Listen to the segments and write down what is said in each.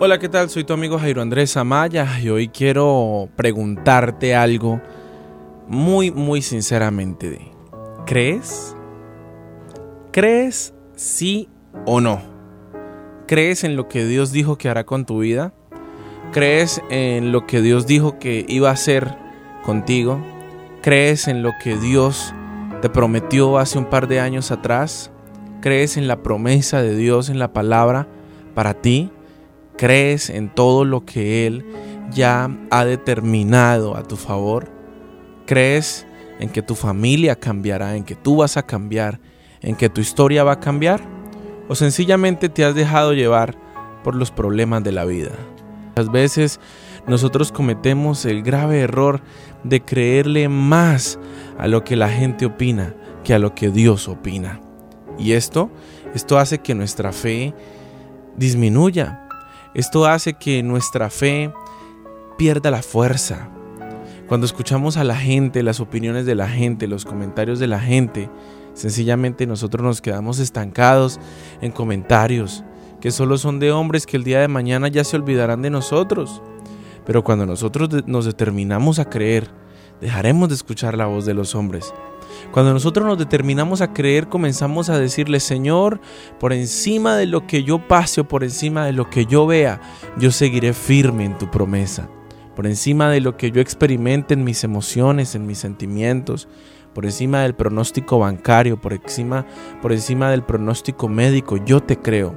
Hola, ¿qué tal? Soy tu amigo Jairo Andrés Amaya y hoy quiero preguntarte algo muy, muy sinceramente. ¿Crees? ¿Crees sí o no? ¿Crees en lo que Dios dijo que hará con tu vida? ¿Crees en lo que Dios dijo que iba a hacer contigo? ¿Crees en lo que Dios te prometió hace un par de años atrás? ¿Crees en la promesa de Dios en la palabra para ti? ¿Crees en todo lo que Él ya ha determinado a tu favor? ¿Crees en que tu familia cambiará, en que tú vas a cambiar, en que tu historia va a cambiar? ¿O sencillamente te has dejado llevar por los problemas de la vida? Muchas veces nosotros cometemos el grave error de creerle más a lo que la gente opina que a lo que Dios opina. Y esto, esto hace que nuestra fe disminuya, esto hace que nuestra fe pierda la fuerza. Cuando escuchamos a la gente, las opiniones de la gente, los comentarios de la gente, sencillamente nosotros nos quedamos estancados en comentarios que solo son de hombres que el día de mañana ya se olvidarán de nosotros. Pero cuando nosotros nos determinamos a creer, dejaremos de escuchar la voz de los hombres cuando nosotros nos determinamos a creer, comenzamos a decirle, Señor, por encima de lo que yo pase o por encima de lo que yo vea, yo seguiré firme en tu promesa. Por encima de lo que yo experimente en mis emociones, en mis sentimientos, por encima del pronóstico bancario, por encima, por encima del pronóstico médico, yo te creo.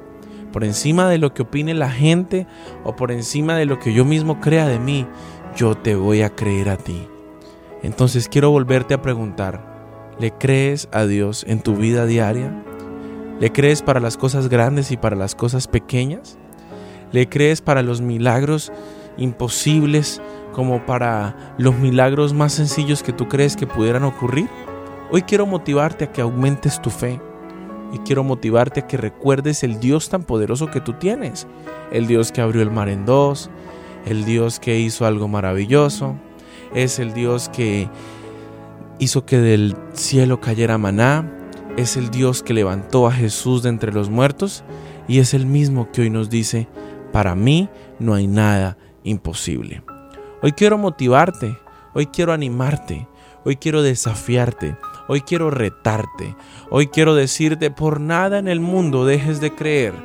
Por encima de lo que opine la gente o por encima de lo que yo mismo crea de mí, yo te voy a creer a ti. Entonces quiero volverte a preguntar, ¿Le crees a Dios en tu vida diaria? ¿Le crees para las cosas grandes y para las cosas pequeñas? ¿Le crees para los milagros imposibles como para los milagros más sencillos que tú crees que pudieran ocurrir? Hoy quiero motivarte a que aumentes tu fe y quiero motivarte a que recuerdes el Dios tan poderoso que tú tienes, el Dios que abrió el mar en dos, el Dios que hizo algo maravilloso, es el Dios que hizo que del cielo cayera maná, es el Dios que levantó a Jesús de entre los muertos y es el mismo que hoy nos dice, para mí no hay nada imposible. Hoy quiero motivarte, hoy quiero animarte, hoy quiero desafiarte, hoy quiero retarte, hoy quiero decirte, por nada en el mundo dejes de creer.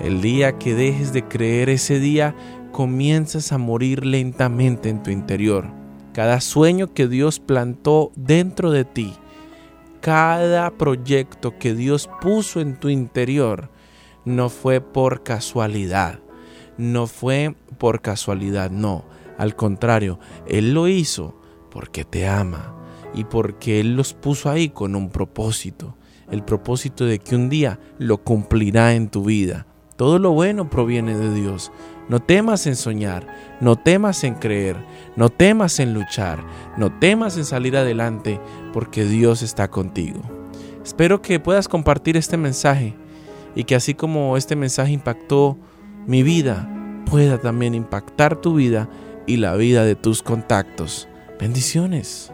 El día que dejes de creer, ese día comienzas a morir lentamente en tu interior cada sueño que Dios plantó dentro de ti, cada proyecto que Dios puso en tu interior, no fue por casualidad, no fue por casualidad, no, al contrario, Él lo hizo porque te ama y porque Él los puso ahí con un propósito, el propósito de que un día lo cumplirá en tu vida. Todo lo bueno proviene de Dios. No temas en soñar, no temas en creer, no temas en luchar, no temas en salir adelante, porque Dios está contigo. Espero que puedas compartir este mensaje y que así como este mensaje impactó mi vida, pueda también impactar tu vida y la vida de tus contactos. Bendiciones.